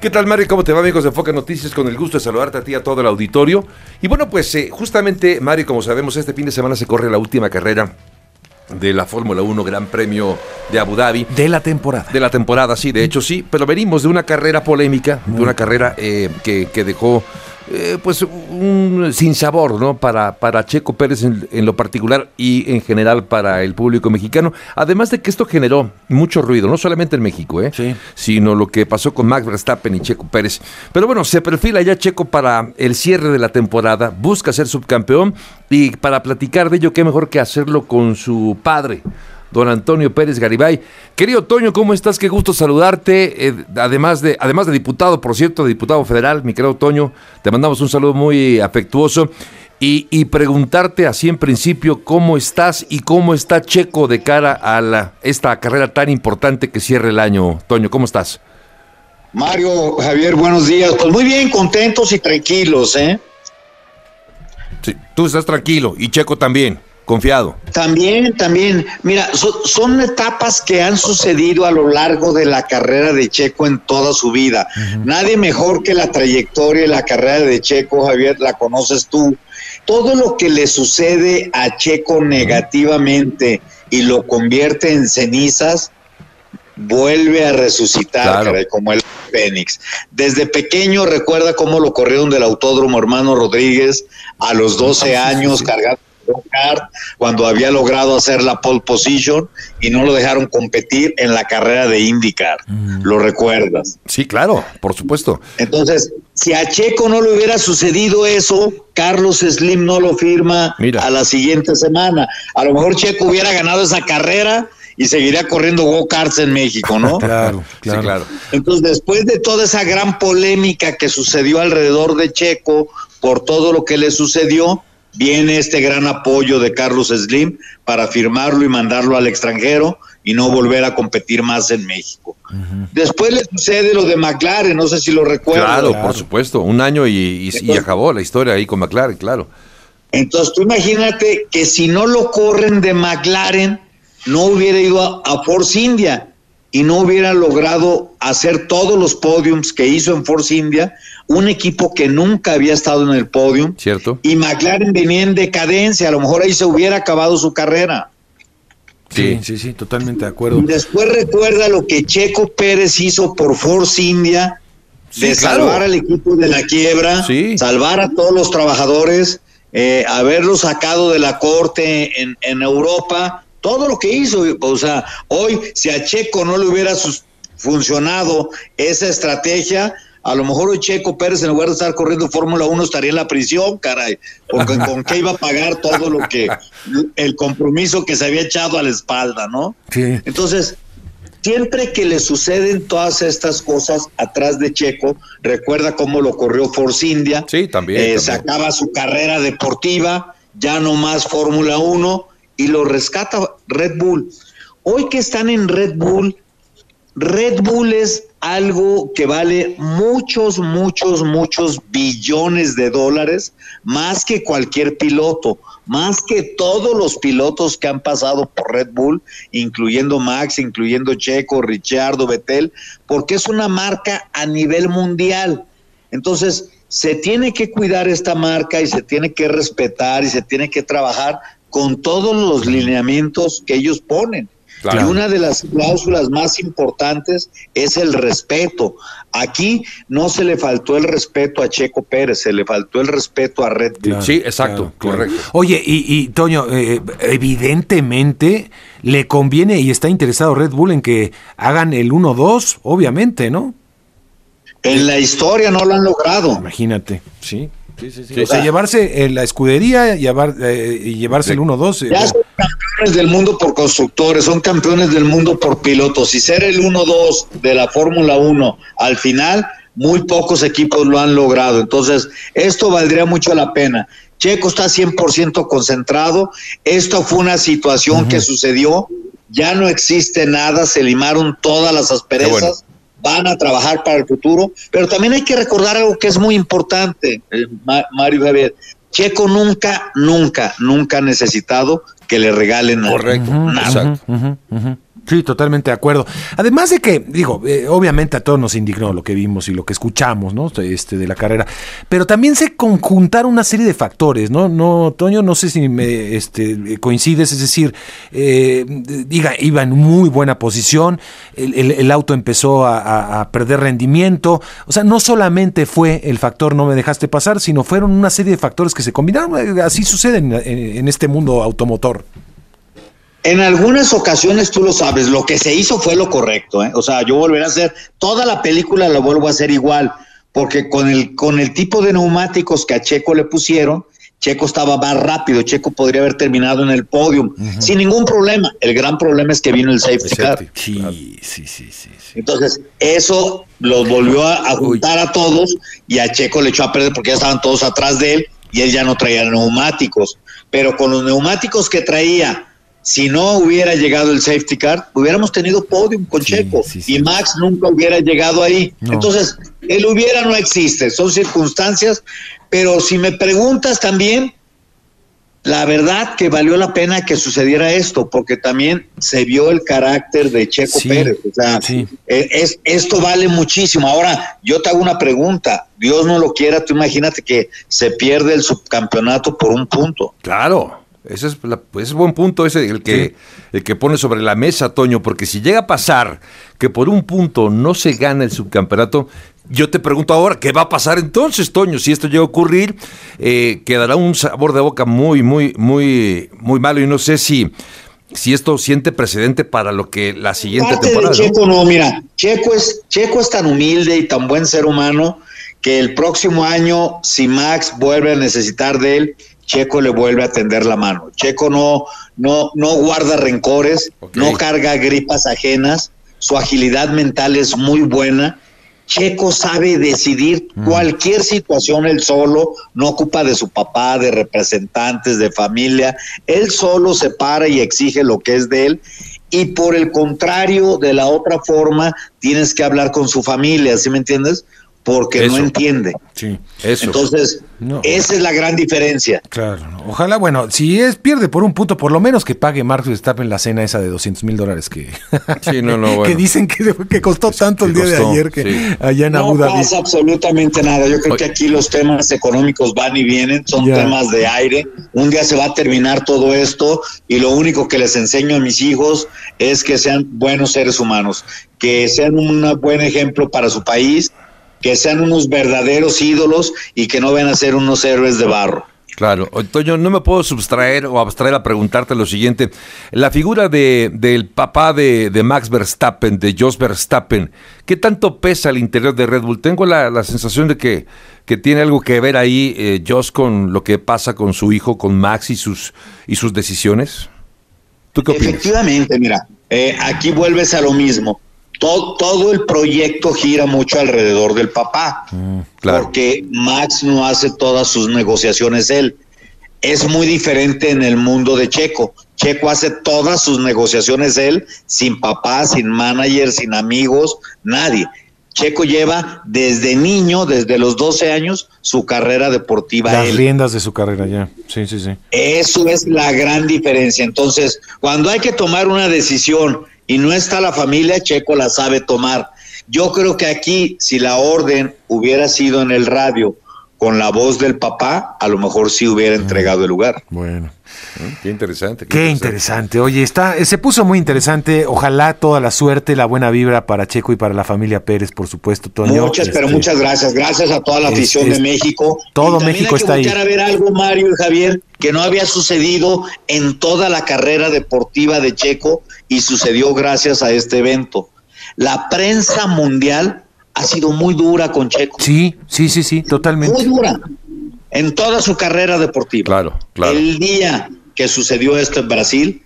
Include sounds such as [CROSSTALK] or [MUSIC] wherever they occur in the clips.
¿Qué tal, Mario? ¿Cómo te va, amigos de Foca Noticias? Con el gusto de saludarte a ti y a todo el auditorio. Y bueno, pues eh, justamente, Mario, como sabemos, este fin de semana se corre la última carrera de la Fórmula 1 Gran Premio de Abu Dhabi. De la temporada. De la temporada, sí, de hecho sí, pero venimos de una carrera polémica, de una carrera eh, que, que dejó eh, pues un sinsabor ¿no? para, para Checo Pérez en, lo particular y en general para el público mexicano. Además de que esto generó mucho ruido, no solamente en México, ¿eh? sino lo que pasó con Max Verstappen y Checo Pérez. Pero bueno, se perfila ya Checo para el cierre de la temporada, busca ser subcampeón y para platicar de ello, qué mejor que hacerlo con su padre don Antonio Pérez Garibay. Querido Toño, ¿cómo estás? Qué gusto saludarte. Eh, además, de, además de diputado, por cierto, de diputado federal, mi querido Toño, te mandamos un saludo muy afectuoso. Y, preguntarte así en principio cómo estás y cómo está Checo de cara a la, esta carrera tan importante que cierra el año. Toño, ¿cómo estás? Mario, Javier, buenos días. Pues muy bien, contentos y tranquilos, ¿eh? Sí, tú estás tranquilo y Checo también confiado. También, también. Mira, son etapas que han sucedido a lo largo de la carrera de Checo en toda su vida. Nadie mejor que la trayectoria y la carrera de Checo, Javier, la conoces tú. Todo lo que le sucede a Checo negativamente y lo convierte en cenizas, vuelve a resucitar, como el Fénix. Desde pequeño recuerda cómo lo corrieron del autódromo hermano Rodríguez a los 12 años, cargando cuando había logrado hacer la pole position y no lo dejaron competir en la carrera de IndyCar. Mm. ¿Lo recuerdas? Sí, claro, por supuesto. Entonces, si a Checo no le hubiera sucedido eso, Carlos Slim no lo firma a la siguiente semana. A lo mejor Checo hubiera ganado esa carrera y seguiría corriendo go-karts en México, ¿no? [LAUGHS] claro, claro. claro. Entonces, después de toda esa gran polémica que sucedió alrededor de Checo por todo lo que le sucedió, viene este gran apoyo de Carlos Slim para firmarlo y mandarlo al extranjero y no volver a competir más en México. Después le sucede lo de McLaren, no sé si lo recuerdo. Claro, por supuesto, un año y, acabó la historia ahí con McLaren, claro. Entonces tú imagínate que si no lo corren de McLaren, no hubiera ido a Force India y no hubiera logrado hacer todos los podiums que hizo en Force India, un equipo que nunca había estado en el podium. Cierto. Y McLaren venía en decadencia, a lo mejor ahí se hubiera acabado su carrera. Sí, sí, sí, totalmente de acuerdo. después recuerda lo que Checo Pérez hizo por Force India, de salvar al equipo de la quiebra, salvar a todos los trabajadores, eh, haberlo sacado de la corte en, en Europa todo lo que hizo, o sea, hoy si a Checo no le hubiera funcionado esa estrategia, a lo mejor hoy Checo Pérez en lugar de estar corriendo Fórmula 1 estaría en la prisión, caray, porque [LAUGHS] con qué iba a pagar todo lo que, el compromiso que se había echado a la espalda, ¿no? Sí. Entonces, siempre que le suceden todas estas cosas atrás de Checo, recuerda cómo lo corrió Force India. Sí, también. Eh, se acaba su carrera deportiva, ya no más Fórmula 1 y lo rescata Red Bull. Hoy que están en Red Bull, Red Bull es algo que vale muchos, muchos, muchos billones de dólares, más que cualquier piloto, más que todos los pilotos que han pasado por Red Bull, incluyendo Max, incluyendo Checo, Richardo, Betel, porque es una marca a nivel mundial. Entonces, se tiene que cuidar esta marca y se tiene que respetar y se tiene que trabajar con todos los lineamientos que ellos ponen. Y una de las cláusulas más importantes es el respeto. Aquí no se le faltó el respeto a Checo Pérez, se le faltó el respeto a Red Bull. sí, exacto, correcto. Oye, y, Toño, eh, evidentemente le conviene y está interesado Red Bull en que hagan el 1-2, obviamente, ¿no? En la historia no lo han logrado. Imagínate, sí. Sí, O sea, llevarse eh, la escudería llevar, eh, y llevarse el 1-2. Eh, ya son campeones del mundo por constructores, son campeones del mundo por pilotos. Y ser el 1-2 de la Fórmula 1 al final, muy pocos equipos lo han logrado. Entonces, esto valdría mucho la pena. Checo está 100% concentrado. Esto fue una situación que sucedió. Ya no existe nada, se limaron todas las asperezas van a trabajar para el futuro, pero también hay que recordar algo que es muy importante, eh, Mario Javier. Checo nunca, nunca, nunca ha necesitado que le regalen Correcto, nada. exacto. Sí, totalmente de acuerdo. Además de que, digo, eh, obviamente a todos nos indignó lo que vimos y lo que escuchamos, ¿no? Este, de la carrera, pero también se conjuntaron una serie de factores, ¿no? No, Toño, no sé si me este, coincides, es decir, eh, diga, iba en muy buena posición, el, auto empezó a, perder rendimiento, o sea, no solamente fue el factor no me dejaste pasar, sino fueron una serie de factores que se combinaron, así sucede en este mundo automotor. En algunas ocasiones tú lo sabes, lo que se hizo fue lo correcto, ¿eh? o sea, yo volveré a hacer toda la película la vuelvo a hacer igual, porque con el con el tipo de neumáticos que a Checo le pusieron, Checo estaba más rápido, Checo podría haber terminado en el podio sin ningún problema. El gran problema es que vino el safety car. Sí, sí, sí, sí, Entonces, eso los volvió a, juntar a todos y a Checo le echó a perder porque ya estaban todos atrás de él y él ya no traía neumáticos. Pero con los neumáticos que traía si no hubiera llegado el safety car, hubiéramos tenido podium con Checo y Max nunca hubiera llegado ahí. Entonces, el hubiera no existe, son circunstancias, pero si me preguntas también, la verdad que valió la pena que sucediera esto, porque también se vio el carácter de Checo Pérez. O sea, eh, es, esto vale muchísimo. Ahora, yo te hago una pregunta. Dios no lo quiera, tú imagínate que se pierde el subcampeonato por un punto. Claro. Ese es, pues, buen punto ese el que, el que pone sobre la mesa, Toño, porque si llega a pasar que por un punto no se gana el subcampeonato, yo te pregunto ahora, ¿qué va a pasar entonces, Toño? Si esto llega a ocurrir, eh, quedará un sabor de boca muy, muy, muy, muy malo y no sé si, si esto siente precedente para lo que la siguiente temporada. Checo ¿no? mira, Checo es, Checo es tan humilde y tan buen ser humano que el próximo año, si Max vuelve a necesitar de él, Checo le vuelve a tender la mano. Checo no, no, no guarda rencores, no carga gripas ajenas, su agilidad mental es muy buena. Checo sabe decidir mm. cualquier situación él solo, no ocupa de su papá, de representantes, de familia, él solo se para y exige lo que es de él. Y por el contrario, de la otra forma, tienes que hablar con su familia, ¿sí me entiendes? Porque no entiende. Sí, eso. Entonces, esa es la gran diferencia. Claro, ojalá, bueno, si es pierde por un punto, por lo menos que pague Marcos Verstappen la cena esa de 200 mil dólares que, [LAUGHS] sí, no, no, [LAUGHS] que dicen que, que costó tanto el día de ayer que allá en Abu Dhabi. No pasa absolutamente nada. Yo creo que aquí los temas económicos van y vienen, son temas de aire. Un día se va a terminar todo esto y lo único que les enseño a mis hijos es que sean buenos seres humanos, que sean un buen ejemplo para su país que sean unos verdaderos ídolos y que no ven a ser unos héroes de barro. Claro, Toño, no me puedo sustraer o abstraer a preguntarte lo siguiente. La figura de, del papá de, Max Verstappen, de Jos Verstappen, ¿qué tanto pesa al interior de Red Bull? Tengo la, sensación de que, que, tiene algo que ver ahí eh, Jos con lo que pasa con su hijo, con Max y sus, y sus decisiones. ¿Tú qué opinas? Efectivamente, mira, eh, aquí vuelves a lo mismo todo, el proyecto gira mucho alrededor del papá, mm, porque Max no hace todas sus negociaciones él. Es muy diferente en el mundo de Checo. Checo hace todas sus negociaciones él, sin papá, sin manager, sin amigos, nadie. Checo lleva desde niño, desde los 12 años, su carrera deportiva. Las riendas de su carrera ya. Sí, sí, sí. Eso es la gran diferencia. Entonces, cuando hay que tomar una decisión y no está la familia, Checo la sabe tomar. Yo creo que aquí, si la orden hubiera sido en el radio con la voz del papá, a lo mejor sí hubiera entregado el lugar. Bueno. Mm, qué interesante. Qué, interesante. Oye, está, se puso muy interesante. Ojalá toda la suerte, la buena vibra para Checo y para la familia Pérez, por supuesto, Toño. Muchas, pero este, muchas gracias. Gracias a toda la afición de México. Todo México está ahí. a ver algo, Mario y Javier, que no había sucedido en toda la carrera deportiva de Checo y sucedió gracias a este evento. La prensa mundial ha sido muy dura con Checo. Sí, sí, sí, sí, totalmente. Muy dura en toda su carrera deportiva. Claro, claro. El día que sucedió esto en Brasil,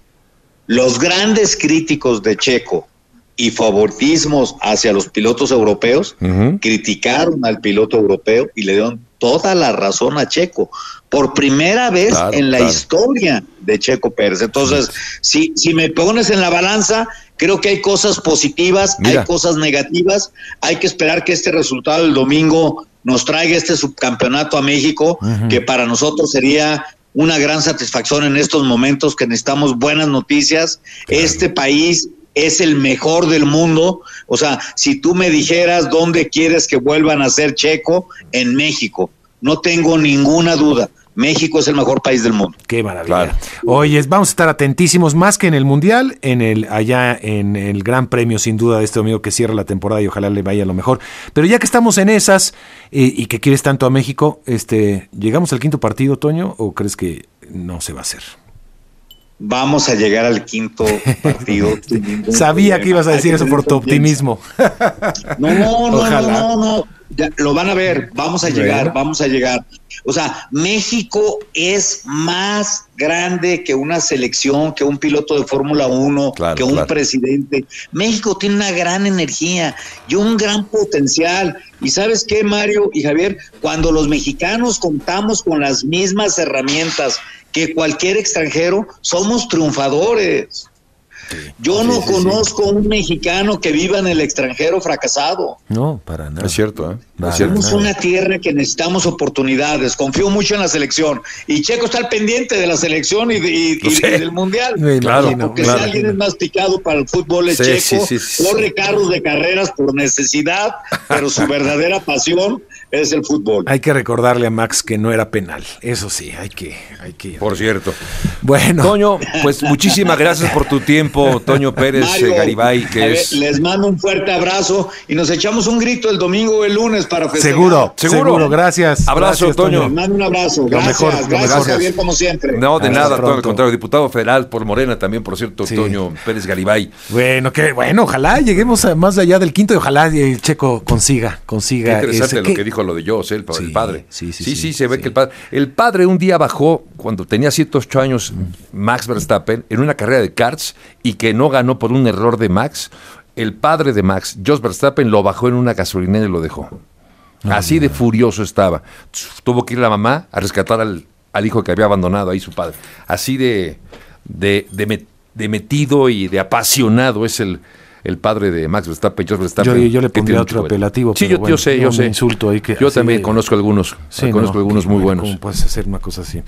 los grandes críticos de Checo y favoritismos hacia los pilotos europeos criticaron al piloto europeo y le dieron toda la razón a Checo. Por primera vez en la historia de Checo Pérez. Entonces, si, si me pones en la balanza, creo que hay cosas positivas, hay cosas negativas. Hay que esperar que este resultado del domingo nos traiga este subcampeonato a México, que para nosotros sería una gran satisfacción en estos momentos que necesitamos buenas noticias. Este país es el mejor del mundo. O sea, si tú me dijeras dónde quieres que vuelvan a ser Checo, en México, no tengo ninguna duda. México es el mejor país del mundo. Qué maravilla. Oye, vamos a estar atentísimos más que en el Mundial, en el allá en el Gran Premio sin duda de este domingo que cierra la temporada y ojalá le vaya lo mejor. Pero ya que estamos en esas eh, y que quieres tanto a México, este, ¿llegamos al quinto partido, Toño, o crees que no se va a hacer? Vamos a llegar al quinto partido. [LAUGHS] Sabía que ibas a decir eso por tu optimismo. No, no, no, [LAUGHS] no, no, lo van a ver, vamos a llegar, vamos a llegar. O sea, México es más grande que una selección, que un piloto de Fórmula 1, que un presidente. México tiene una gran energía y un gran potencial. Y sabes qué, Mario y Javier, cuando los mexicanos contamos con las mismas herramientas que cualquier extranjero, somos triunfadores. Yo no conozco un mexicano que viva en el extranjero fracasado. No, para nada. Es cierto, ¿eh? Somos una tierra que necesitamos oportunidades. Confío mucho en la selección. Y Checo está al pendiente de la selección y, del mundial. claro, porque si alguien es más picado para el fútbol es Checo. Corre carros de carreras por necesidad, pero su [LAUGHS] verdadera pasión es el fútbol. Hay que recordarle a Max que no era penal. Eso sí, hay que, hay que. Por cierto. Bueno. Toño, pues muchísimas gracias por tu tiempo, Toño Pérez eh, Garibay, que es. Les mando un fuerte abrazo y nos echamos un grito el domingo o el lunes para festejar. Seguro, seguro. Gracias. Abrazo, Toño. Les mando un abrazo. Gracias, mejor, gracias, Javier, como siempre. No, de nada, todo al contrario. Diputado federal por Morena también, por cierto, Toño Pérez Garibay. Bueno, que bueno, ojalá lleguemos a más allá del quinto y ojalá el Checo consiga, consiga. Qué interesante lo que dijo lo de yo el, padre. Sí sí, sí, se ve que el padre. El padre un día bajó, cuando tenía 108 años, Max Verstappen, en una carrera de karts y que no ganó por un error de Max. El padre de Max, Jos Verstappen, lo bajó en una gasolinera y lo dejó. Así de furioso estaba. Tuvo que ir la mamá a rescatar al, hijo que había abandonado ahí su padre. Así de, de, de metido y de apasionado es el, el padre de Max Verstappen, George Verstappen. Yo, yo le pondría otro apelativo. Sí, yo, sé, yo sé. Insulto ahí que yo también conozco algunos, conozco algunos muy buenos. ¿Cómo puedes hacer una cosa así?